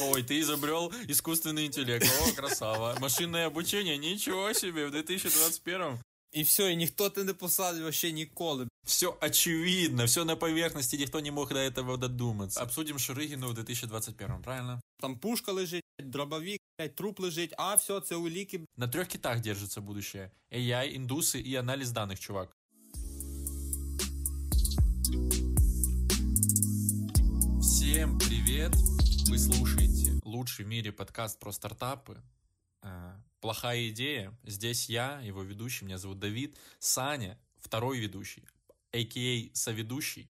Ой, ты изобрел искусственный интеллект. О, красава. Машинное обучение, ничего себе, в 2021 І все, і ніхто ти не посадив вообще ніколи. Все очевидно, все на поверхности, никто не мог до этого додуматься. Обсудим Шурыгину в 2021, правильно? Там пушка лежить, дробовик, блядь, труп лежить, а все, це уліки. На трех китах держится будущее. AI, индусы и анализ данных, чувак. Всем привет! Вы слушаете лучший в мире подкаст про стартапы. Э, Плохая идея. Здесь я, его ведущий, меня зовут Давид. Саня, второй ведущий, а.к.а. соведущий.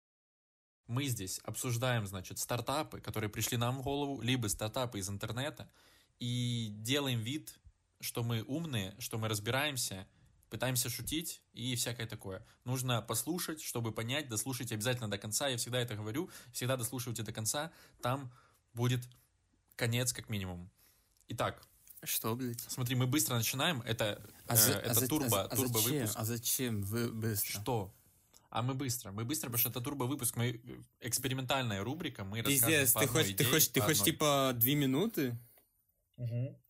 Мы здесь обсуждаем, значит, стартапы, которые пришли нам в голову, либо стартапы из интернета, и делаем вид, что мы умные, что мы разбираемся, пытаемся шутить и всякое такое. Нужно послушать, чтобы понять, дослушайте обязательно до конца. Я всегда это говорю, всегда дослушивайте до конца. Там будет конец, как минимум. Итак, Что, блядь? смотри, мы быстро начинаем. Это, А э, за- это а турбо, а турбо а зачем? выпуск. А зачем вы быстро? Что? А мы быстро, мы быстро, потому что это турбо выпуск, мы э, экспериментальная рубрика, мы Пиздец, ты хочешь, ты идее, хочешь, ты хочешь типа две минуты?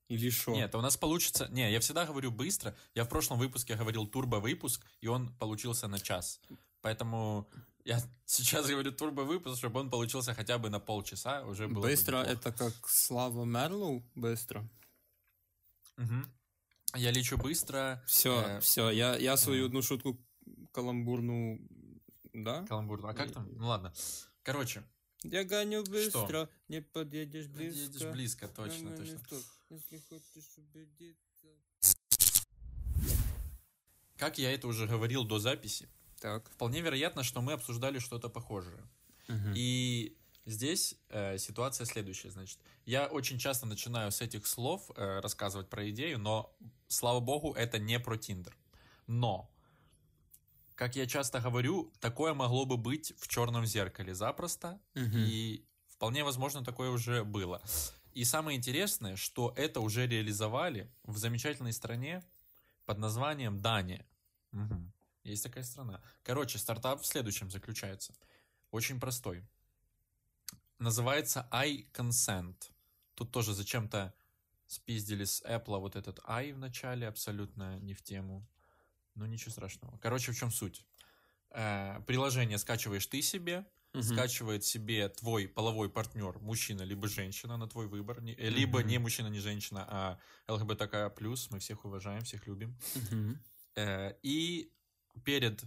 Или что? Нет, у нас получится... Не, я всегда говорю быстро. Я в прошлом выпуске говорил турбо-выпуск, и он получился на час. Поэтому я сейчас говорю турбо-выпуск, чтобы он получился хотя бы на полчаса, уже было бы Быстро неплохо. это как Слава Мерлоу? Быстро. Мгм. Я лечу быстро. Все, Э, все, я, я свою одну шутку каламбурну, да? Каламбур. А как там? Ну ладно. Короче, Я гоню быстро, не подъедешь близко. едешь близко, точно, точно. Если хочешь убедиться. Как я это уже говорил до записи, Так. вполне вероятно, что мы обсуждали что-то похожее. Мгм. И здесь э, ситуация следующая, значит. Я очень часто начинаю с этих слов э, рассказывать про идею, но, слава богу, это не про Тиндер. Но, как я часто говорю, такое могло бы быть в черном зеркале запросто, Мгм. и вполне возможно такое уже было. И самое интересное, что это уже реализовали в замечательной стране под названием Дания. Мгм. Есть такая страна. Короче, стартап в следующем заключается. Очень простой. Называется iConsent. Тут тоже зачем-то спиздили с Apple вот этот i в начале, абсолютно не в тему. Но ничего страшного. Короче, в чем суть? Э, приложение скачиваешь ты себе, Мгм. скачивает себе твой половой партнер, мужчина либо женщина на твой выбор, не- э, либо Мгм. не мужчина, не женщина, а ЛГБТК+, мы всех уважаем, всех любим. Э, И перед,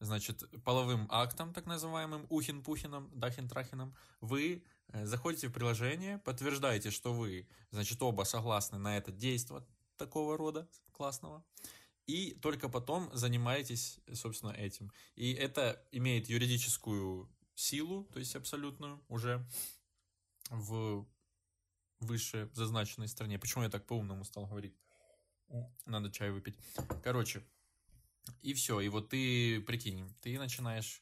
значит, половым актом, так называемым, ухин-пухином, дахин-трахином, вы э, заходите в приложение, подтверждаете, что вы, значит, оба согласны на это действие такого рода классного, и только потом занимаетесь, собственно, этим. И это имеет юридическую силу, то есть абсолютную, уже в выше зазначенной стране. Почему я так по-умному стал говорить? Надо чай выпить. Короче, и все. И вот ты, прикинь, ты начинаешь...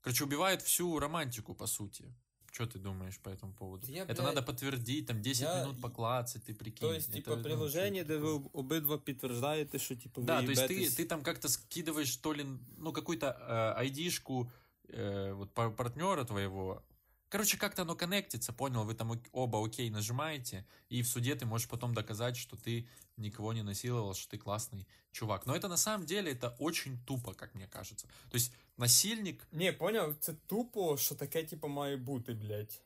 Короче, убивает всю романтику, по сути. Что ты думаешь по этому поводу? Я, это блядь, надо подтвердить, там 10 я- минут поклацать, ты прикинь. То есть, Это, типа, ну, приложение, что де ви такое? обидва підтверждаєте, що типу Да, ви то есть ты, їбетесь. ты там как-то скидываешь, то ли, ну, какую-то э, айдишку э, вот, пар- партнера твоего. Короче, как-то оно коннектится, понял? Вы там ок- оба окей нажимаете, и в суде ты можешь потом доказать, что ты никого не насиловал, что ты классный чувак. Но это на самом деле, это очень тупо, как мне кажется. То есть насильник, Ні, поняв, це тупо, що таке, типу, має бути, блядь.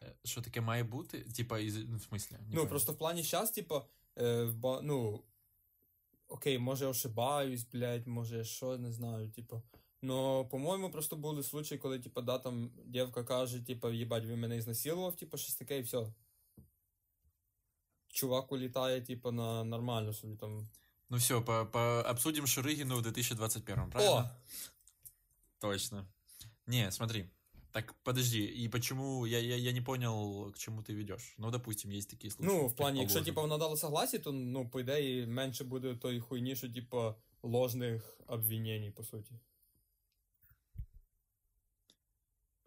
э, что таке має бути? Типа, из, ну, в смысле? Не ну, понял. просто в плані щас, типу, е, в ба- ну, окей, може я ошибаюсь, блядь, може що, не знаю, типу. Но, по-моєму, просто були случаї, коли, типу, да, там дівка каже, типу, їбать, він мене ізнасилував, типу, щось таке, і все. Чувак улітає, типу, на нормально собі там. Ну все, по, по, обсудим Шурыгину в 2021, правильно? О! Точно. Не, смотри. Так, подожди, и почему, я, я, я не понял, к чему ты ведешь. Ну, допустим, есть такие случаи. Ну, в плані, якщо, предположим. типу, вона дала согласі, то, ну, по ідеї, менше буде тої хуйні, що, типу, ложних обвинений, по суті.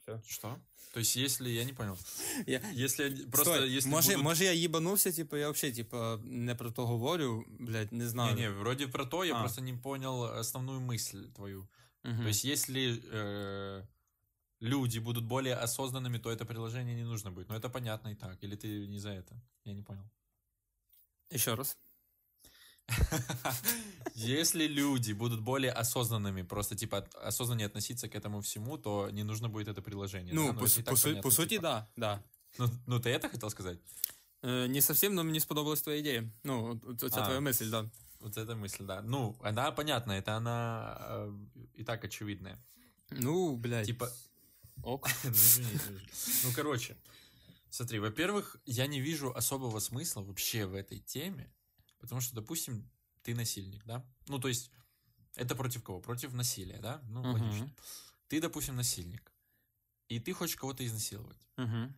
Все. Что? То есть, если, я не понял. Я... Если просто, Стой, если може, будут- може я їбанувся, типу, я взагалі, типу, не про то говорю, блядь, не знаю. Не, не, вроде про то, я А. просто не понял основную мысль твою. Мгм. То есть, если э, люди будут более осознанными, то это приложение не нужно будет. Но это понятно и так. Или ты не за это? Я не понял. Еще раз. Если люди будут более осознанными, просто типа от- осознаннее относиться к этому всему, то не нужно будет это приложение. Ну, да? по, это су- и так по, су- понятно, по суті, типа. да, да. Ну, ну, ты это хотел сказать? Е, не совсем, но мені сподобалась твоя ідея. Ну, от- оця А. твоя мисль, да. Вот эта мысль, да. Ну, она понятна, это она э, и так очевидная. Ну, блядь. Типа, Ок. ну, извини, извини. Ну, короче, смотри, во-первых, я не вижу особого смысла вообще в этой теме, потому что, допустим, ты насильник, да? Ну, то есть, это против кого? Против насилия, да? Ну, Мгм. логично. Ты, допустим, насильник, и ты хочешь кого-то изнасиловать. Угу.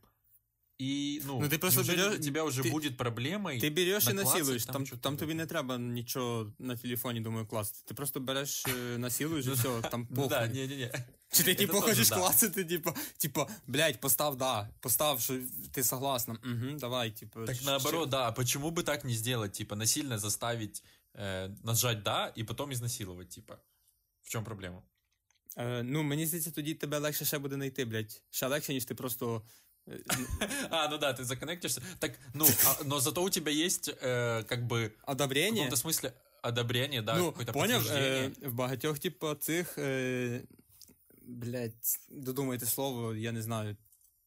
И, ну, Ну, ты просто неужели берешь- для тебя уже ты- будет проблемой. Ти береш і наклацать насилуєш, там там, чого-то там тобі таке. не треба нічого на телефоні, думаю, класти. Ти просто береш, е, насилуєш і все, там Ну похуй. да, не-не-не. Чи ти Это типу тоже хочеш да. клацати, типу, типу, блядь, постав да, постав, що ти согласна. Угу, давай, типу. Так щ- наоборот, да, а почему бы так не сделать, типа, насильно заставить э, нажать «да» и потом изнасиловать, типа? В чем проблема? Е, ну, мені здається, тоді тебе легше ще буде знайти, блядь. Ще легше, ніж ти просто. е, А, ну да, ты законнектишься. Так, ну, а- но зато у тебя есть, э, как бы, в Одобрення. каком-то смысле одобрение, да, ну, какое-то поняв, подтверждение. е, в багатьох, типу, цих. Е, блядь, додумайте слово, я не знаю.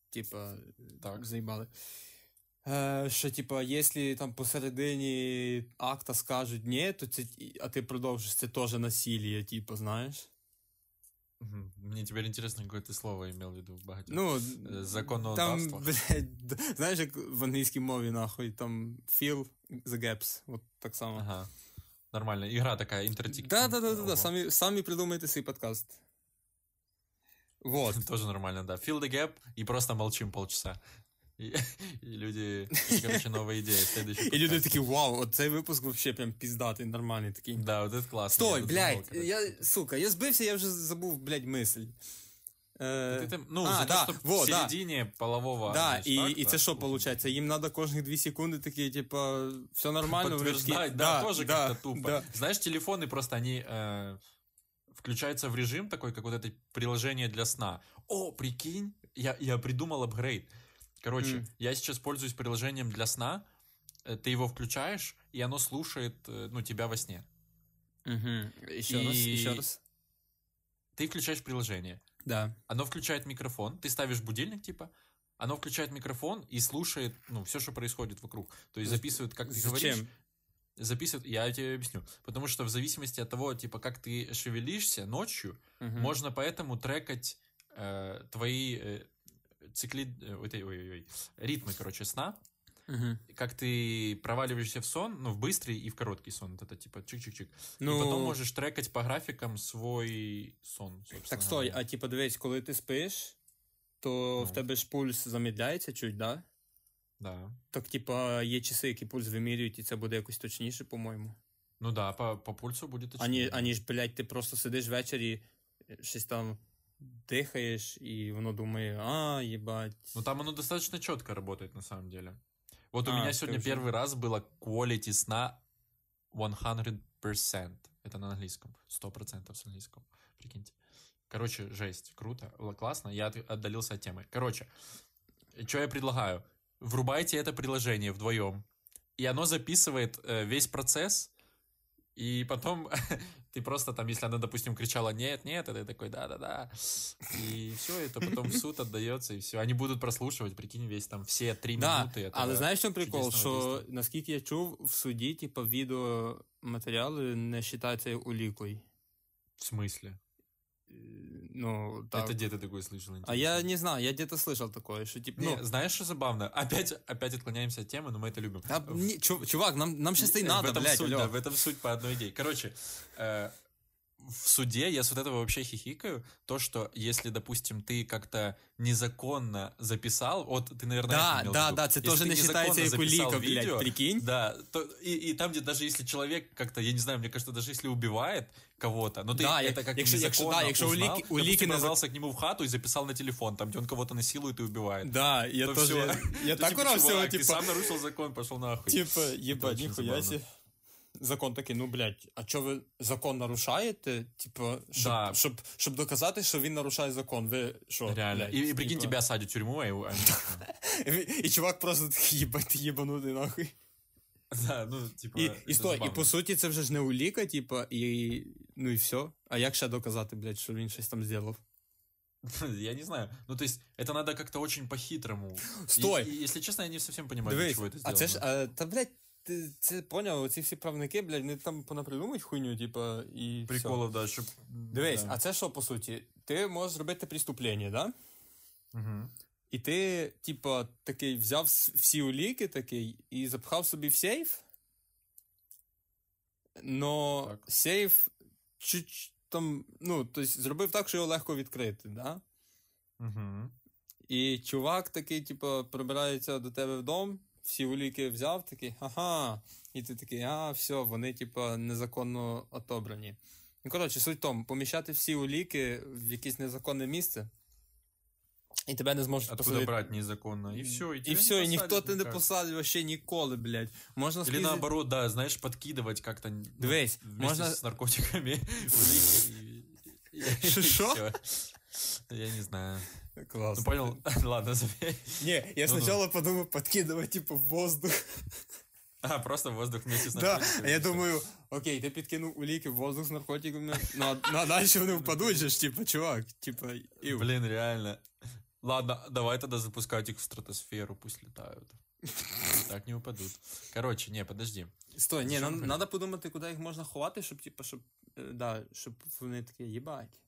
Типа, Так. заїбали. Е, що, типа, якщо там посередині акта скажуть ні, то це, а ти продовжиш, це теж насилие, типу, знаєш? Мгм. Мне теперь интересно, какое ты слово имел в виду в богате. Ну, Э, законодавство. там, блядь, знаєш, як в англійській мові, нахуй, там fill the gaps, от так само. Ага. Нормально. Игра такая, интертик. Да, да, да, да, да. Ого. Самі, самі придумайте свій подкаст. Вот. Тоже нормально, да. Fill the gap и просто молчим полчаса. И, и люди... Короче, новая идея. Следующий І люди подкаст. такі, вау, от цей випуск вообще прям піздатий, нормальний такий. Да, вот это классно. Стой, Я блядь, думал, короче. я, сука, я збився, я вже забув, блядь, мисль. Е, Ты там- ну, а, за да, то, что во, в да. середине полового... Да, значит, і, акта, і це що ну, виходить? Їм треба кожні дві секунди такі, типа, все нормально. вони такі, Подтверждать, да, тоже да, как-то тупо. да. Знаешь, телефоны просто, они э, включаются в режим такой, как вот это приложение для сна. О, прикинь, я, я придумал апгрейд. Короче, М. я сейчас пользуюсь приложением для сна, э, ты его включаешь, и оно слушает, э, ну, тебя во сне. Угу. Ще раз, І- ще раз. Ты включаешь приложение, Да. оно включает микрофон, ты ставишь будильник, типа, оно включает микрофон и слушает, ну, все, что происходит вокруг. То есть записывает, как ты говоришь. Зачем? записывает, я тебе объясню. Потому что в зависимости от того, типа, как ты шевелишься ночью, Мгм. можно поэтому трекать э, твои э, цикли, э, ой, ой, ой, ой, ритмы, короче, сна, Мгм. как ты проваливаешься в сон, ну, в быстрый и в короткий сон, вот это типа чик-чик-чик. Ну, И потом можешь трекать по графикам свой сон, собственно. Так стой, говоря. а типа дивись, коли ти спиш, то Ну. в тебе ж пульс замедляється чуть, да? Да. Так, типа, є часи, які пульс вимірюють, і це буде якось точніше, по-моєму. Ну да, по, по пульсу будет Ані, очевидно. аніж, блядь, ти просто сидиш ввечері, е, щось там дихаєш, і воно думає, а, їбать. Ну там оно достаточно четко работает на самом деле. Вот у А, меня сегодня скажи. первый раз было quality сна 100%. Это на английском. 100% с английского. Прикиньте. Короче, жесть. Круто. Л- Классно. Я от- отдалился от темы. Короче, что я предлагаю? Врубайте это приложение вдвоем. И оно записывает э, весь процесс. И потом ты просто там, если она, допустим, кричала «нет, нет», это ты такой «да-да-да». И все, это потом в суд отдается, и все. Они будут прослушивать, прикинь, весь там все три Да, минуты. этого але знаєш, що прикол? чудесного Що действия. наскільки я чув, в суді, типа, відеоматеріали не вважаються улікою. В смысле? ну, так. Это где ты такое слышал? А я интересно? не знаю, я где-то слышал такое, что типа, Не, ну, знаешь, что забавно? Опять, опять отклоняемся от темы, но мы это любим. да, В- не, чу- чувак, нам, нам сейчас и в надо, этом блядь, суть, алло. да, в этом суть по одной идее. Короче, э, в суде я с вот этого вообще хихикаю. То, что если, допустим, ты как-то незаконно записал, вот ты, наверное, это Да, имел в да, виду. да, це Если теж ты не незаконно вважається як записал уліка, блядь, видео, прикинь. Да, то, и, и там, где даже если человек как-то, я не знаю, мне кажется, даже если убивает кого-то, но ты Да, это як- как якщо- якщо- незаконно да, якщо узнал, уліки- уліки допустим, не за- пробрался к нему в хату и записал на телефон, там, где он кого-то насилует и убивает. Да, я То тоже, всё. я, я То, так типа, урав всего, чувак, ты типа, сам нарушил закон, пошел нахуй. типа, ебать, очень нихуя забавно. себе. закон такий, ну блядь, а чого ви закон нарушаєте? Типу, щоб, Да. щоб, щоб доказати, що він нарушає закон. Ви що? Реально. блядь, И, и прикинь, типа- тебя садят в тюрьму, а его- они- І, і чувак просто такий, їбать, ти їбанутий нахуй. Да, ну, типа, І, это і, стой, і забавно. по суті, це вже ж не уліка, типа, і ну і все. А як ще доказати, блядь, що він щось там зробив? Я не знаю. Ну, то есть, это надо как-то очень по-хитрому. Стой! И- и, если честно, я не совсем понимаю, для Дивись, чего это а сделано. це ж, а, та, блядь, ти це поняв, оці всі правники, блядь, вони там понапридумують хуйню, типа, і. Приколов, да, щоб... Дивись, да. а це що, по суті? Ти можеш зробити преступлення, да? Мгм. І ти, типа, такий взяв всі уліки такий і запхав собі в сейф. Но Так. сейф чуть там, ну, тобто зробив так, що його легко відкрити, да? Мгм. І чувак такий, типу, прибирається до тебе в дом, всі уліки взяв, такий, ага. І ти такий, а, все, вони, типу, незаконно отобрані. Ну, коротше, суть в тому, поміщати всі уліки в якесь незаконне місце, і тебе не зможуть Откуда посадити. брать незаконно? И все, и, І все, не і ніхто тебе не посадить вообще ніколи, блядь. Можна Или наоборот, да, знаешь, подкидывать как-то ну, Дивись, вместе можна- с наркотиками. улики и- и- и шо? всё. Я не знаю. Клас. Ну понял, ладно, забей. Ні, я Ну-ну. спочатку подумав подкидувати, типу, в воздух. А, просто воздух вместе с Да, наркотиками. а я и всё. думаю, окей, ти підкинув уліки в воздух з наркотиками, ну а, ну, а далі вони впадуть же ж, типу, чувак, типу, іу. Блин, реально. Ладно, давай тогда запускать их в стратосферу, пусть летают. Так не упадут. Короче, не, подожди. Стой, ні, Що нам ви? треба подумати, куди їх можна ховати, щоб, типу, щоб, е, да, щоб вони такі, їбать.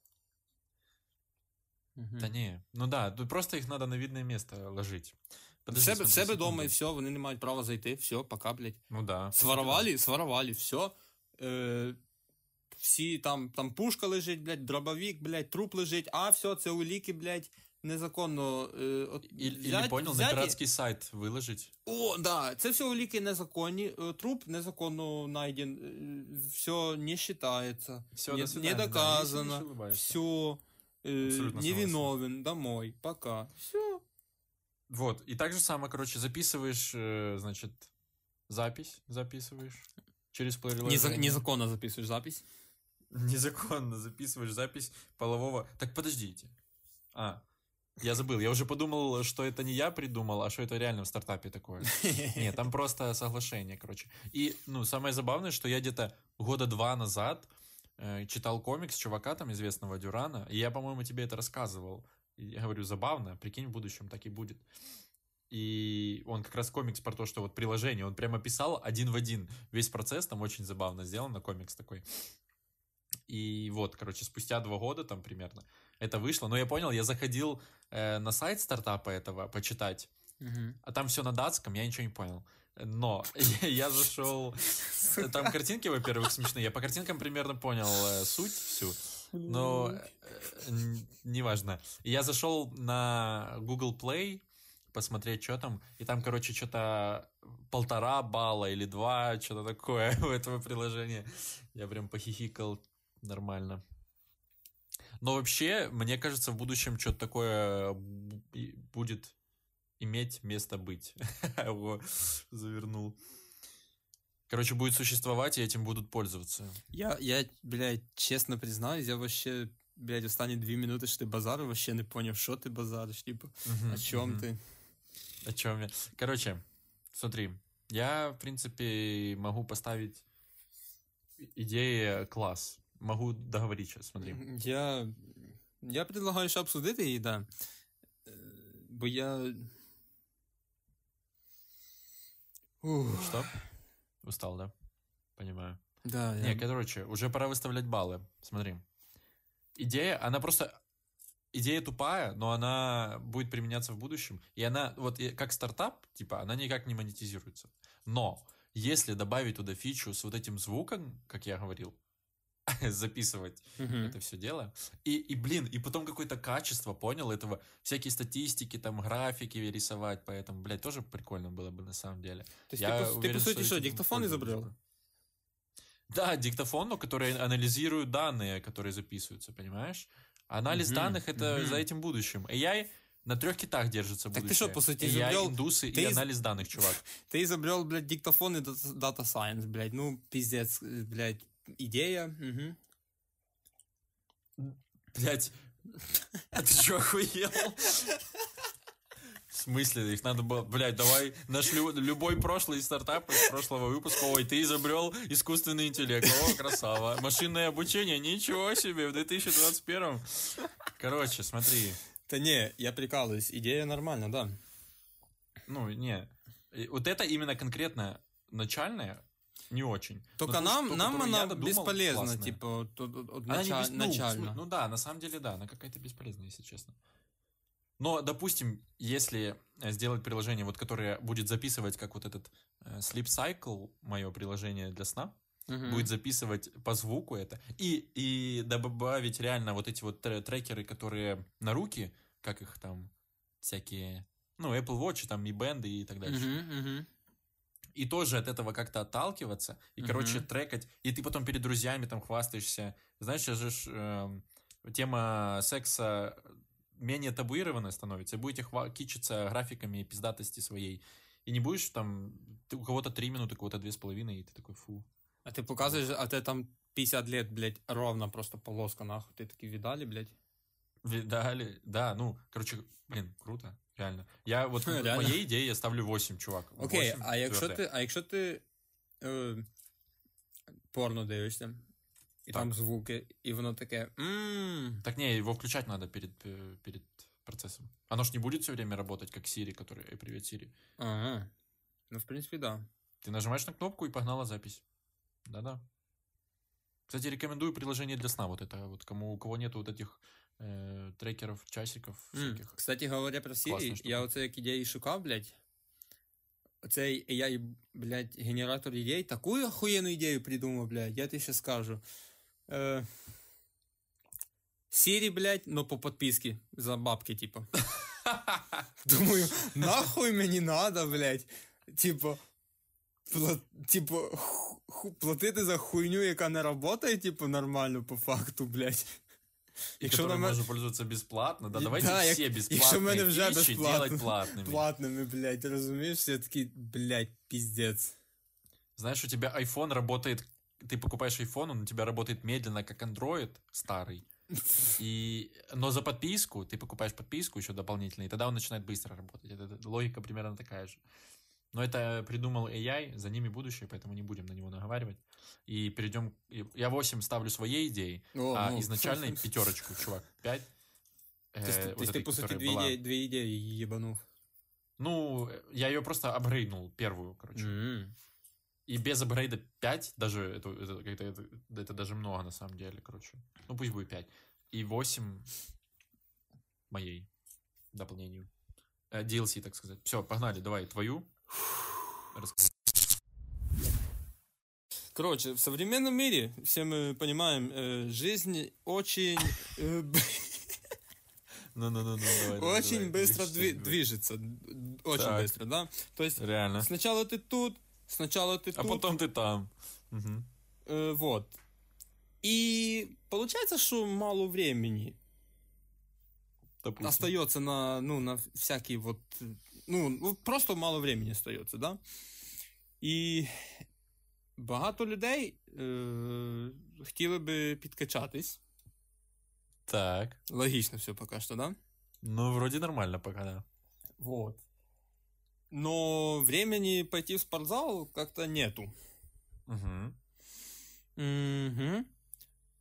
Мгм. Да не, ну да, просто их надо на видное место ложить. В Подожди, себе, в себе секунду. дома і все, вони не мають права зайти, все, пока, блядь. Ну да. Своровали, своровали, все. Е, всі там, там пушка лежить, блядь, дробовик, блядь, труп лежить, а все, це уліки, блядь, незаконно. Е, от, или взять- понял, на взяті- пиратский сайт выложить. О, да, це все уліки незаконні, е, труп незаконно найден, е, все не считается, Все, не, не да, доказано, если не все, Абсолютно невиновен, домой, пока, все. Вот, и так же самое, короче, записываешь, э, значит, запись записываешь через приложение. Незаконно записуєш запись. Незаконно записываешь запись полового... Так подождите. А, я забыл. Я уже подумал, что это не я придумал, а что это реально в стартапе такое. Нет, там просто соглашение, короче. И, ну, самое забавное, что я где-то года два назад э, читал комикс чувака там известного Дюрана, и я, по-моему, тебе это рассказывал. И я говорю, забавно, прикинь, в будущем так и будет. И он как раз комикс про то, что вот приложение, он прямо писал один в один. Весь процесс там очень забавно сделано, комикс такой. И вот, короче, спустя два года там примерно это вышло. Но я понял, я заходил э, на сайт стартапа этого почитать, Мгм. а там все на датском, я ничего не понял. Но я, зашел... Там картинки, во-первых, смешные. Я по картинкам примерно понял э, суть всю. Но э, неважно. Я зашел на Google Play посмотреть, что там. И там, короче, что-то полтора балла или два, что-то такое у этого приложения. Я прям похихикал нормально. Но вообще, мне кажется, в будущем что-то такое будет иметь место быть. Его завернул. Короче, будет существовать, и этим будут пользоваться. Я, я, блядь, чесно признаюсь, я вообще, блядь, останні дві минути, що ти базарив, вообще не поняв, що ти базариш, типу, о чому Мгм. ти. О чем я? Короче, смотри, я, в принципе, могу поставить идеи класс. Могу договорить сейчас, смотри. Я, я предлагаю ще обсудити її, да. Е, Бо я... Ух, Что? Устал, да? Понимаю. да, Не, я... короче, уже пора выставлять баллы. Смотри. Идея, она просто... Идея тупая, но она будет применяться в будущем. И она, вот как стартап, типа, она никак не монетизируется. Но если добавить туда фичу с вот этим звуком, как я говорил, записывать Мгм. это все дело. И, и, блин, и потом какое-то качество, понял, этого, всякие статистики, там, графики рисовать, поэтому, блядь, тоже прикольно было бы на самом деле. Тобто Я ти, по, ти, уверен, по суті, что диктофон изобрел? Да, диктофон, но который анализирует данные, которые записываются, понимаешь? Анализ Мгм, данных это мгм. за этим будущим. AI на трех китах держится Так ты будущее. что, по сути, Я, изобрел- индусы ты и из- анализ данных, чувак. Ты изобрел, блядь, диктофон и дата- дата сайенс, блядь. Ну, пиздец, блядь. Идея. мгм. Блять, а ты что, охуел? В смысле, их надо было, блядь, давай наш лю- любой прошлый стартап из прошлого выпуска. Ой, ты изобрел искусственный интеллект. О, красава. Машинное обучение, ничего себе, в 2021. Короче, смотри. Да не, я прикалываюсь. Идея нормальная, да. Ну, не. Вот это именно конкретно начальное не очень. Только Но ту, нам, что- нам она додумал, бесполезна, классная. типа, вот, вот- вот Она не нача- ну, в начально. Ну, да, на самом деле, да, она какая-то бесполезная, если честно. Но, допустим, если сделать приложение, вот, которое будет записывать, как вот этот э, Sleep Cycle, мое приложение для сна, Мгм. будет записывать по звуку это, и, и добавить реально вот эти вот тре- трекеры, которые на руки, как их там, всякие, ну, Apple Watch, там, Mi Band и так дальше. Мгм, мгм. И тоже от этого как-то отталкиваться, и, Мгм. короче, трекать, и ты потом перед друзьями там хвастаешься. Знаешь, же эм, тема секса менее табуированная становится, и будете хва- кичиться графиками пиздатости своей. И не будешь там, ты, у кого-то три минуты, у кого-то две с половиной, и ты такой, фу. А ты показываешь, а ты там 50 лет, блядь, ровно просто полоска, нахуй. Ты такие видали, блядь? Видали? Да, ну, короче, блин, круто, реально. Я вот, в Реально. моей идее я ставлю 8, чувак. Окей, 8 а якщо твёрдое. ти, а якщо ти е, порно дивишся, і Так. там звуки, і воно таке. Мм, Так не, его включать надо перед, э, перед процессом. Оно ж не будет все время работать, как Siri, который... Эй, привет, Siri. ага. Ну, в принципі, да. Ты нажимаешь на кнопку и погнала запись. Да-да. Кстати, рекомендую приложение для сна. Вот это вот кому у кого нету вот этих э, трекеров, часиков М, всяких. Кстати, говоря про Класна Siri, штука. я оце як ідеї шукав, блядь. Оцей AI, блядь, генератор ідей, таку охуєнну ідею придумав, блядь, я тобі ще скажу. Е, Siri, блядь, но по подписке за бабки, типа. Думаю, нахуй мені надо, блядь. Типа, пла- типа, ху- ху- платити за хуйню, яка не работає, типу, нормально по факту, блядь. И Якщо на которым мене можно пользоваться бесплатно. Да, И- давайте да, як- все якщо в бесплатные мене вже фичи безплатно. делать платными. платними, блядь, розумієш? Я такий, блядь, піздець. Знаешь, у тебя iPhone работает... Ты покупаешь iPhone, он у тебя работает медленно, как Android старый. И, но за подписку, ты покупаешь подписку еще дополнительно, и тогда он начинает быстро работать. Это, это логика примерно такая же. Но это придумал AI, за ними будущее, поэтому не будем на него наговаривать. И перейдем... и Я 8 ставлю своей идеей, О, а ну. изначальной пятерочку, чувак. 5. Тобто, тобто ти, по суті, дві ідеї, дві ідеї їбанув. Ну, я ее просто апгрейднул, первую, короче. М. И без апгрейда 5, даже это, это, это, это- это даже много на самом деле, короче. Ну пусть будет 5. И 8 моей дополнению. Э, DLC, так сказать. Все, погнали, давай твою. Короче, в современном мире, все мы понимаем, э, жизнь очень... э, б- Ну-ну-ну, давай, давай, очень давай. быстро дви- движется. Очень Так. быстро, да? То есть Реально. сначала ты тут, сначала ты А тут. потом ты там. Мгм. э, вот. И получается, что мало времени Допустим. остается на, ну, на всякие вот, ну, ну, просто мало времени остается, да? І багато людей е, хотіли би підкачатись. Так. Логічно все поки що, да? Ну, вроде нормально пока, да. Вот. Но времени пойти в спортзал как-то нету. Угу. Угу.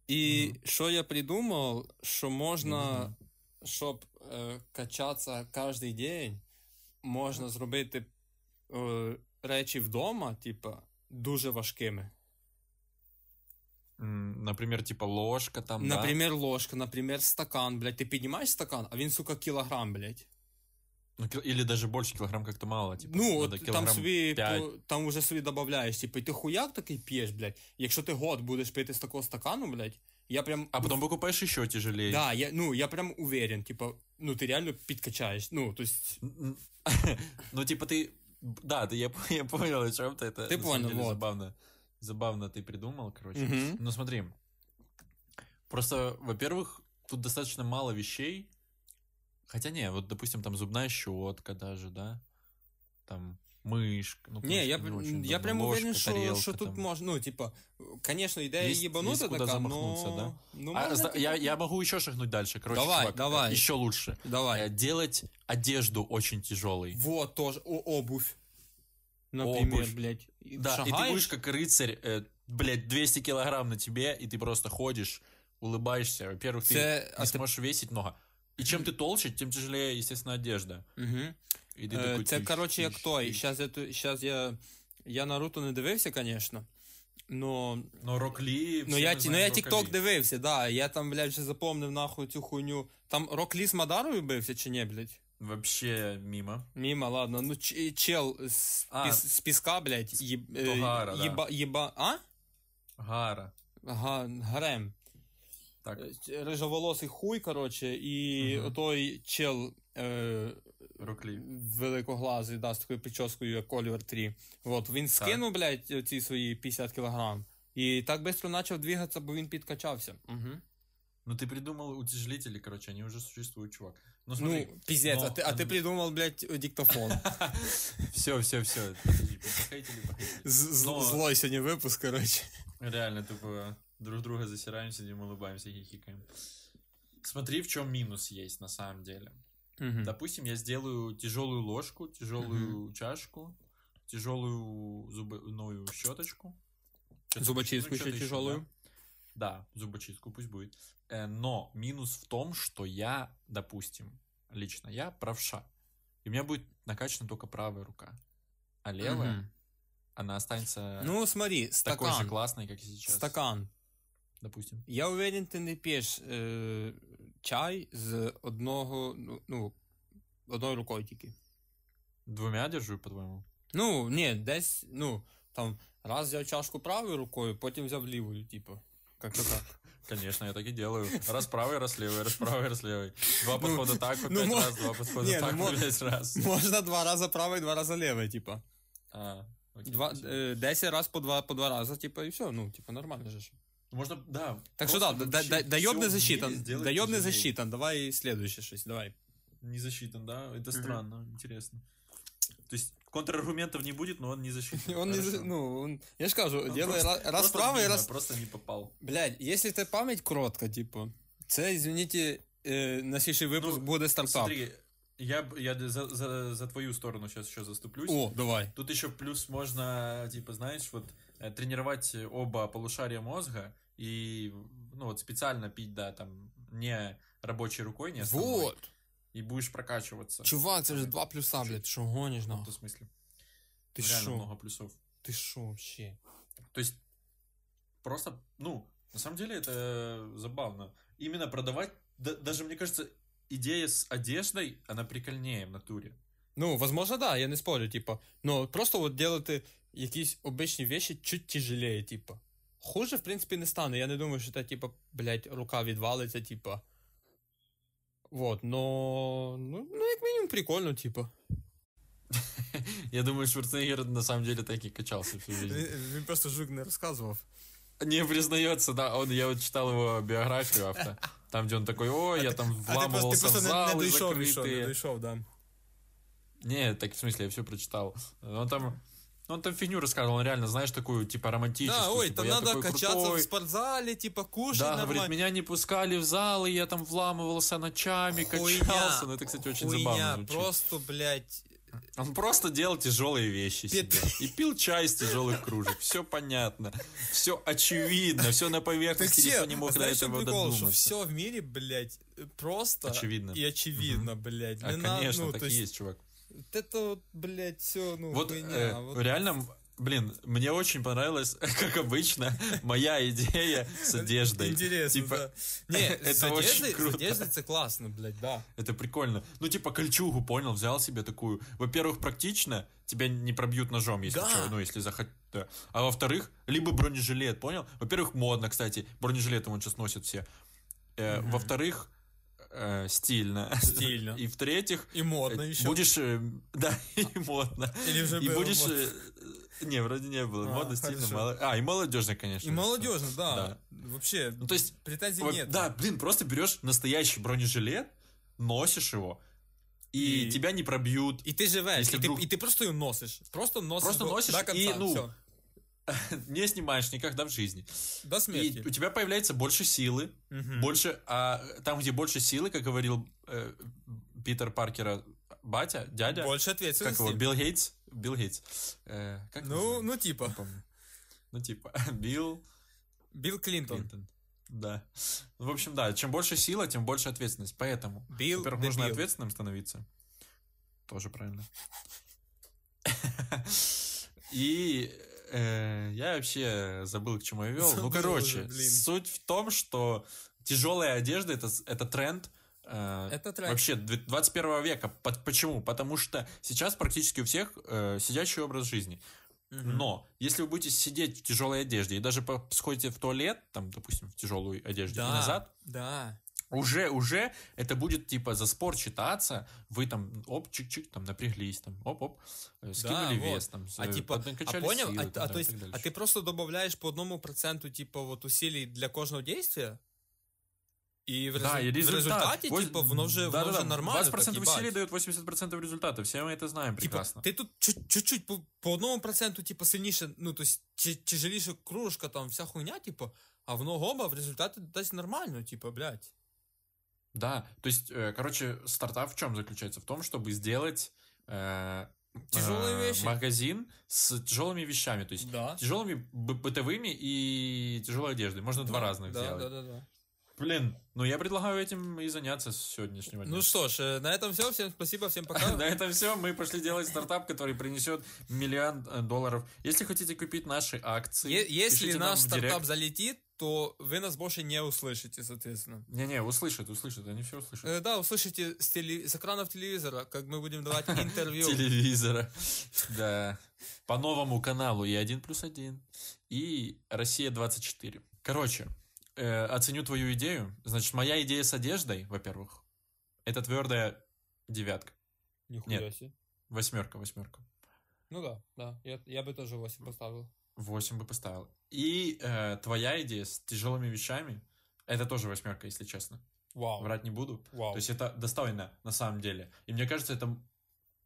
І Мгм. що я придумав, що можна, Мгм. щоб е, качатися кожен день, можна зробити е, речі вдома, типа, дуже важкими. Например, типа ложка там, да? Ложка, например, стакан, блядь. Ти піднімаєш стакан, а він, сука, кілограм, блядь. Ну, Или даже больше килограмм как-то мало. Типа, Ну, от там собі, там уже собі додаєш, типу, і ти хуяк такий п'єш, блядь. Якщо ти год будеш пити з такого стакану, блядь, я прям. А потом покупаешь еще тяжелее. Да, я, ну, я прям уверен, типа, ну, ти реально підкачаєш. Ну, то есть, Ну, типа ты... Да, ты, я, я понял, о чем ты. Это Ты понял, деле вот. забавно. Забавно ты придумал, короче. Ну, смотри. Просто, во-первых, тут достаточно мало вещей, Хотя не, вот, допустим, там зубная щетка даже, да? Там мышка. Ну, Не, я, не очень я прям Ложка, уверен, что, тарелка что тут там. можно, ну, типа, конечно, идея Есть- ебанута есть куда така, замахнуться, но... да? Ну, А, можно, я, я могу еще шагнуть дальше. Короче, Давай, чувак, давай. еще лучше. Давай. Э, Делать одежду очень тяжелой. Вот, тоже, о, обувь. Например, Обувь. блядь. Да, и ты шагаешь, будешь как рыцарь, э, блядь, 200 килограмм на тебе, и ты просто ходишь, улыбаешься. Во-первых, ты Це- не а сможешь весить много. И чем ты толще, тем тяжелее, естественно, одежда. Мгм. І ти Е, такий, Це, коротше, як той. Щас я, щас я, я Наруто не дивився, звісно. Но, Но Рок Лі, ну, я, ну, я TikTok дивився, да. Я там, блядь, вже запомнив нахуй цю хуйню. Там Рок Лі з Мадарою бився чи ні, блядь? Вообще мимо. Міма, ладно. Ну, ч- чел з, А. піс, з піска, блядь, їб, е, да. їба, їба, а? Гара. Ага, гарем. Так. Е, Рижоволосий хуй, коротше, і Мгм. той чел е, Рок Лі. великоглазий, да, з такою прическою, як Олівер 3. От, він скинув, блядь, ці свої 50 кілограм. І так швидко почав двигатися, бо він підкачався. Угу. Ну ты придумал утяжелители, короче, они уже существуют, чувак. Ну смотри, Ну, піздець, но- а ти, а ти придумав, блядь, диктофон. все, все, все. Злой сьогодні випуск, коротше. Реально, тупо друг друга засираем, сидим, улыбаемся, хихикаем. Смотри, в чем минус есть на самом деле. Мгм. Допустим, я сделаю тяжелую ложку, тяжелую чашку, тяжелую зубную щеточку. Щеточку, Зубочистку ну, ще что-то тяжелую. Да, зубочистку пусть будет. Э, Но минус в том, что я, допустим, лично я правша. И у меня будет накачана только правая рука. А левая, Мгм. она останется Ну, смотри, такой же стакан. классной, как и сейчас. Стакан Допустим. Я уверен, ти не п'єш е, чай з одного, ну, ну, одною рукою тільки. Двумя держу, по-твоему? Ну, ні, десь, ну, там, раз взяв чашку правою рукою, потім взяв лівою, типу. Как-то так. Конечно, я так и делаю. Раз правый, раз левый, раз правый, раз левый. Два подхода так, по ну, пять мо- раз, два подхода Не, ну, так, мо- по пять раз. Можна два рази правою, два рази лівою, типу. А, окей, Два, спасибо. е, десять раз по два, по два рази, типу, і все, ну, типу, нормально же ж. Можно, да. Так просто да, да, да, не в засчитан, не тяжелее. засчитан, давай следующее щось, давай. Не засчитан, да? Это странно, интересно. То есть контраргументов не будет, но он не засчитан. Он не, Хорошо. за- ну, он, я ж кажу, Ну, делай раз, просто правий, мимо, раз... Просто не попал. Блядь, если ты память коротка, типу, це, извините, е, на слідчий випуск Ну, буде стартап. Смотри, я, я за, за, за твою сторону сейчас еще заступлюсь. О, давай. Тут еще плюс можно, типа, знаешь, вот э, тренировать оба полушария мозга и, ну, вот специально пить, да, там, не рабочей рукой, не основной, Вот. и будешь прокачиваться. Чувак, це ж два плюса, блядь, що гониш, В нахуй? том смысле. Ти Реально що? много плюсов. Ти що вообще? То есть, просто, ну, на самом деле это забавно. Именно продавать, да- даже, мне кажется, идея с одеждой, она прикольнее в натуре. Ну, возможно, да, я не спорю, типа. Ну, просто от делати якісь обичні вещи чуть тяжелее, типа. Хуже, в принципі, не стане. Я не думаю, що це, типа, блядь, рука відвалиться, типа. Вот, но. Ну, ну як мінімум, прикольно, типа. Я думаю, Шварценеггер на самом деле так и качался всю жизнь. Він просто жук не розказував. Не признается, да. Он, я вот читал его биографию авто. Там, где он такой, ой, я там вламывался в залы закрытые. дійшов, да. Не, так в смысле, я все прочитал. Он там, он там фигню рассказывал, он реально, знаешь, такую, типа, романтическую. Да, ой, типа, там надо качаться крутой. в спортзале, типа, кушать Да, говорит, нормально. меня не пускали в залы, я там вламывался ночами, качался. Ну, это, кстати, очень хуйня, забавно звучит. просто, блядь. Он просто делал тяжелые вещи себе. Пет- И пил чай из тяжелых кружек. Все понятно. Все очевидно. Все на поверхности. Никто не мог до знаешь, что этого прикол, что додуматься. все в мире, блядь, просто Очевидно. и очевидно, блядь. А, Не на- конечно, ну, так и есть, чувак. Вот это вот, блядь, все, ну, Вот, хуйня. э, вот. реально, блин, мне очень понравилась, как обычно, моя идея с одеждой. Интересно, Типа, да. Не, это с очень одеждой, с круто. одеждой это классно, блядь, да. Это прикольно. Ну, типа, кольчугу, понял, взял себе такую. Во-первых, практично, тебя не пробьют ножом, если Да. чё, ну, если захотят. А во-вторых, либо бронежилет, понял? Во-первых, модно, кстати. Бронежилеты вон сейчас носят все. Э, Мгм. Во-вторых, э, стильно. Стильно. И в-третьих, И модно э, еще. будешь... э, Да, и модно. Или уже И было будешь... модно. э, Не, вроде не было. А, Модно, стильно, хорошо. мало... А, и молодежно, конечно. И молодежно, да. Да. Вообще, Ну, то есть, претензий вот, нет. да, блин, просто берешь настоящий бронежилет, носишь его, и, И- тебя не пробьют, І ти живеш, Якщо і ти, вдруг- і ти просто її носиш. Просто носиш, Просто до, носиш до конца, і, ну, всё. не снимаешь никогда в жизни. до И смерті. у тебя появляется больше силы, Мгм. больше, а там, где больше силы, как говорил э, Питер Паркера, батя, дядя, Больше как его, ответственности. Билл Гейтс, Билл Гейтс, Э, как Ну, ну, типа. Ну, типа, Билл Билл Клінтон. Клинтон. Да. В общем, да, чем больше сила, тем больше ответственность. Поэтому, Билл во-первых, нужно Билл. ответственным становиться. Тоже правильно. И я вообще забыл, к чему я вел. Забыл Ну, короче, уже, суть в том, что тяжелая одежда это, это тренд. э, Это тренд. Вообще, дв- 21 века. По- Почему? Потому что сейчас практически у всех э, сидячий образ жизни. Но если вы будете сидеть в тяжелой одежде и даже сходите в туалет, там, допустим, в тяжелой одежде Да, и назад, Да. уже, уже это будет типа за спор читаться, вы там оп, чик-чик, там напряглись, там оп-оп, э, скинули вот. вес, там, А э, типа, а поднакачали понял? силы, а, там, а, да, то и есть, так а дальше. ты просто добавляешь по одному проценту типа вот усилий для кожного действия? И в, Да, резу- и в результат. результате, Вось- типа, воно вже, воно Да-да-да, вже нормально. 20% так, усилий їбать. дает 80% результата, все мы это знаем Типа, прекрасно. ти тут чуть- чуть-чуть по, по одному проценту, типа, сильніше, ну, то есть, чи- тяжеліше кружка, там, вся хуйня, типа, а воно оба в результаті дасть нормально, типа, блядь. Да, то есть, э, короче, стартап в чем заключается? В том, чтобы сделать э, Тяжелые э, вещи. магазин с тяжелыми вещами, то есть Да. тяжелыми бы- бытовыми и тяжелой одеждой. Можно два разных да, сделать. Да, да, да. Блин, ну я предлагаю этим и заняться с сегодняшнего дня. Ну что ж, э, на этом все. Всем спасибо, всем пока. На этом все. Мы пошли делать стартап, который принесет миллион э, долларов. Если хотите купить наши акции, Е- Если наш стартап директ. залетит, то вы нас больше не услышите, соответственно. Не-не, услышат, услышат, они все услышат. Э, Да, услышите с, теле- с экранов телевизора, как мы будем давать интервью. Телевизора. Да. По новому каналу и 1 плюс 1. И Россия 24. Короче, э, оценю твою идею. Значит, моя идея с одеждой, во-первых, это твердая девятка. Нихуя Нет. себе. Восьмерка, восьмерка. Ну да, да, я, я бы тоже 8 поставил. 8 бы поставил. И э, твоя идея с тяжелыми вещами, это тоже восьмерка, если честно. Вау. Врать не буду. Вау. То есть это достойно на самом деле. И мне кажется, это,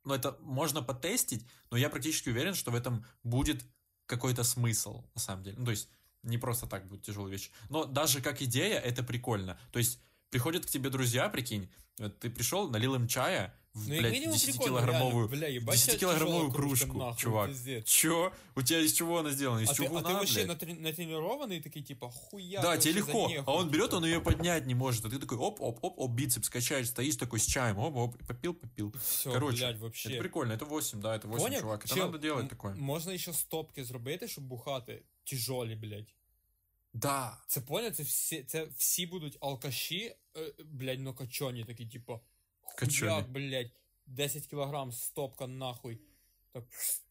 ну, это можно потестить, но я практически уверен, что в этом будет какой-то смысл, на самом деле. Ну, то есть не просто так будут тяжелые вещи. Но даже как идея это прикольно. То есть приходят к тебе друзья, прикинь, ты пришел, налил им чая в, Ну, блядь, минимум прикольно, 10-килограммовую, реально. Бля, ебать, тебя 10-килограммовую тяжелая кружка, кружку, нахуй, чувак. пиздец. Чё? У тебя из чего она сделана? Из А ты, чего а ты вообще натре- натренированный, такие типа, хуя. да, тебе легко. А он берет, типа. он ее поднять не может. А ты такой оп, оп, оп, оп, бицепс качаешь, стоишь такой с чаем, оп, оп, попил, попил. Все, Короче, блядь, вообще. Это прикольно, это 8, да, это 8, Поняв? чувак. Это Чел, надо делать такое. Можна ще стопки зробити, щоб бухати тяжолі, блядь. Да. Це поняв, це всі, це всі будуть алкаші, е, блядь, ну качоні такі, типу, Качоні. хуяк, блядь, 10 кілограм стопка нахуй. Так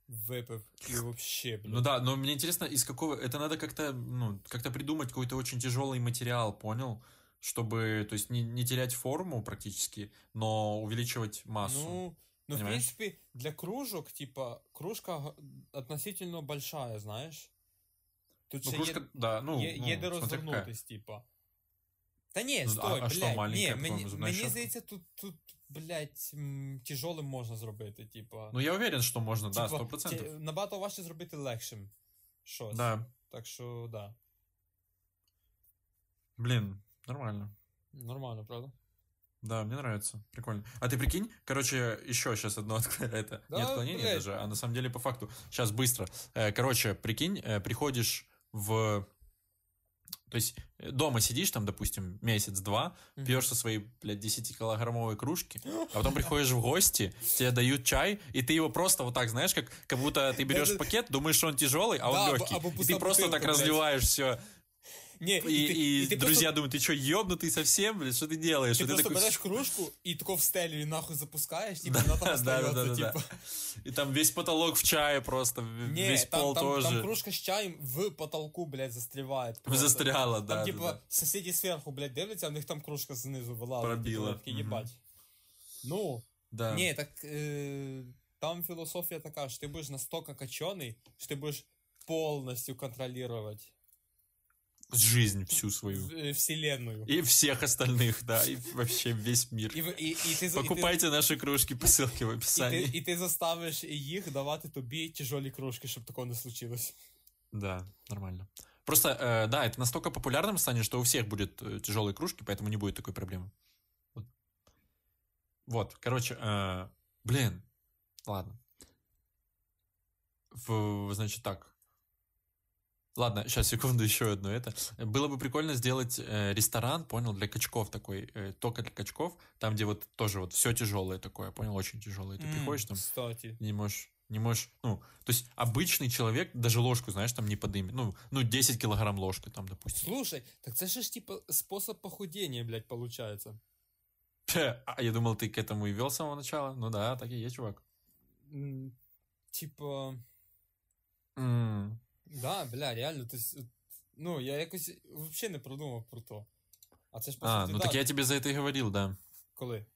випив. І вообще, блядь. Ну да, но мне интересно, из какого... Это надо как-то, ну, как-то придумать какой-то очень тяжелый материал, понял? Чтобы, то есть, не, не терять форму практически, но увеличивать массу. Ну, ну в Понимаешь? принципе, для кружок, типа, кружка г- относительно большая, знаешь. Тут Ну, ще кружка, є, да, ну, є, ну, є де смотря какая. розвернутись, типа. Та ні, Ну, стой, а- а що, блядь, маленька, ні, по-твоєму, мені, зубна мені щотка? здається, тут, тут, блядь, м, тяжелим можна зробити, типа. Ну, я уверен, что можно, да, Типа, 100%. ті- набагато важче зробити легшим. Щось. Да, Так що, да. блин, нормально. Нормально, правда? Да, мне нравится. Прикольно. А ты прикинь, короче, еще сейчас одно отк- это Да, не отклонение блядь. даже, а на самом деле по факту. Сейчас быстро. Э, Короче, прикинь, э, приходишь в то есть э, дома сидишь там, допустим, месяц-два, Мгм. пьешь со своей, блядь, 10-килограммовой кружки, а потом приходишь в гости, тебе дают чай, и ты его просто вот так, знаешь, как, как будто ты берешь пакет, думаешь, что он тяжелый, а он Да, легкий. И ты просто так разливаешь все. Ні, И, ти- и ти друзья просто, думают, ты что, ебнутый совсем, блядь, что ты делаешь? ти И ты просто такой, береш кружку і тако в стелю і нахуй запускаєш, типа, Да, вона там да, да, остається, да, да. типа. И там весь потолок в чае просто, в- Ні, весь там, пол там, тоже. там кружка з чаєм в потолку, блядь, застріває. просто. Застряла, да, Там, да, типа, да. сусіді зверху, блядь, дивляться, а в них там кружка знизу вилазить. Пробила. Типу, такі, Мгм. їбать. Ну, Да. ні, так е, там філософія така, що ти будеш настільки качений, що ти будеш повністю контролювати. жизнь всю свою. в- е, вселенную. И всех остальных, да, и вообще весь мир. І, в- і, і, ти, за- і, ти, Покупайте наши кружки по ссылке в і, ти, описании. і ти заставиш їх давати тобі тяжолі кружки, щоб такого не случилось. Да, нормально. Просто, э, да, это настолько популярным станет, что у всех будет э, тяжелые кружки, поэтому не будет такой проблемы. Вот, вот короче, э, блин, ладно. В- значит так. Ладно, сейчас, секунду, еще одно это. Было бы прикольно сделать э, ресторан, понял, для качков такой, э, только для качков, там, где вот тоже вот все тяжелое такое, понял, очень тяжелое. Ты М, приходишь там, Кстати. не можешь, не можешь, ну, то есть обычный человек даже ложку, знаешь, там не подымет, ну, ну 10 килограмм ложкой там, допустим. Слушай, так це ж типа способ похудения, блядь, получается. А я думал, ты к этому и вел с самого начала. Ну да, так и есть, чувак. Типа. Да, бля, реально, то есть, от, ну, я якось взагалі не продумав про то. А це ж по А, суті, ну да, так я тебе за это и говорил, да. коли?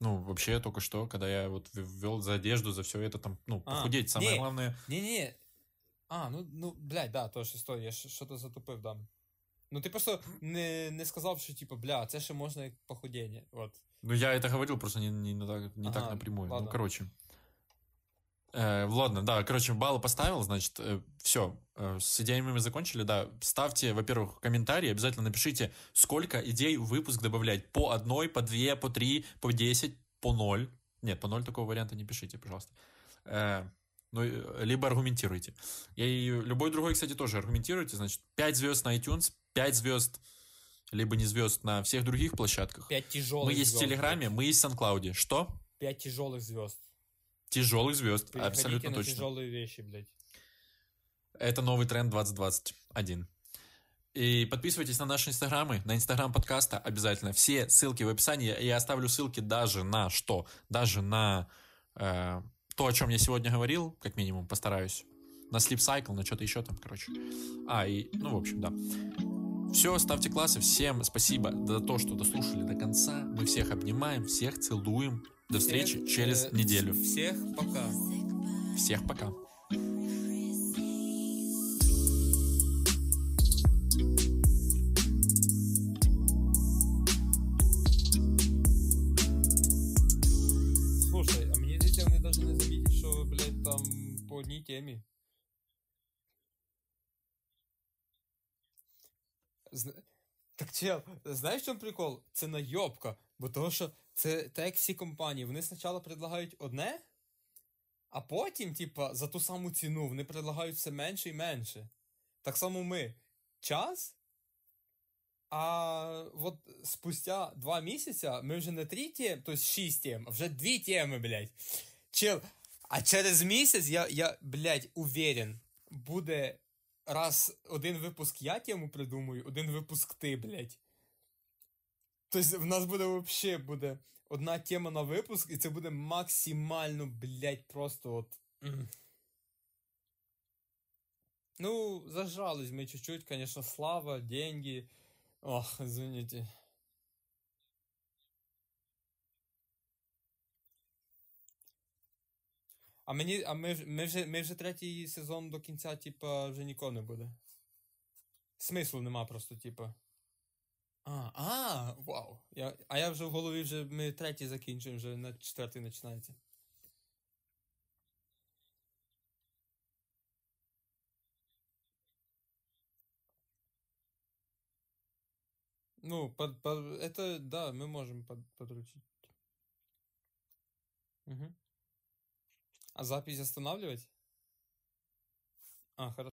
Ну, вообще, только что, когда я вот ввел за одежду, за все это там, ну, А, похудеть, самое не. главное. Ні-ні. А, ну, ну, блядь, да, то що стой, я щ- що-то затупив, да. Ну, ти просто не, не сказав, що, типу, бля, це ще можна як похудіння. От. Ну, я это говорил, просто не, не, на так, не так Ага, напрямую. ладно. Ну, короче. Э, ладно, да, короче, баллы поставил, значит, все, с идеями мы закончили, да. Ставьте, во-первых, комментарии, обязательно напишите, сколько идей в выпуск добавлять. По одной, по две, по три, по десять, по ноль. Нет, по ноль такого варианта не пишите, пожалуйста. Э, ну, э, либо аргументируйте. И любой другой, кстати, тоже аргументируйте. Значит, 5 звезд на iTunes, 5 звезд, либо не звезд на всех других площадках. П'ять тяжелых Мы есть в звезд, Телеграме, мы есть в Сан-Клауде. Что? блядь. П'ять тяжелых звезд. Тяжелых звезд, Переходите абсолютно на точно. тяжелые вещи, блядь. Это новый тренд 2021. И подписывайтесь на наши инстаграмы, на инстаграм подкаста обязательно. Все ссылки в описании. Я оставлю ссылки даже на что? Даже на э, то, о чем я сегодня говорил, как минимум, постараюсь. На Sleep Cycle, на что-то еще там, короче. А, и, ну, в общем, да. Все, ставьте классы. Всем спасибо за то, что дослушали до конца. Мы всех обнимаем, всех целуем. До встречи Всех, через э, неделю. Всех пока. Всех пока. Слушай, а мені здається, вони навіть не замітять, що, блядь, там по одній темі. Зна... Так чел, знаєш, в чому прикол? Це найобка. Бо того, що це так як всі компанії, вони спочатку предлагають одне, а потім, типа, за ту саму ціну вони предлагають все менше і менше. Так само ми. Час. А от спустя два місяця ми вже не три теми, тобто шість тем, а вже дві теми, блядь. Чел, а через місяць я, я блядь, уверен, буде раз один випуск я тему придумаю, один випуск ти, блядь. Тобто в нас буде вообще буде одна тема на випуск, і це буде максимально, блядь, просто от. Ну, зажрались мы чуть-чуть, конечно, слава, деньги. Ох, извините. А мені, а ми, ми, вже, ми вже третій сезон до кінця, типа, вже нікого не буде. Смислу нема просто, типа. А, а, вау. Я, а я вже в голові вже ми третій закінчуємо, вже на четвертий починається. Ну, под, под- это, да, мы можем под, подручить. Мгм. А запись останавливать? А, хорошо.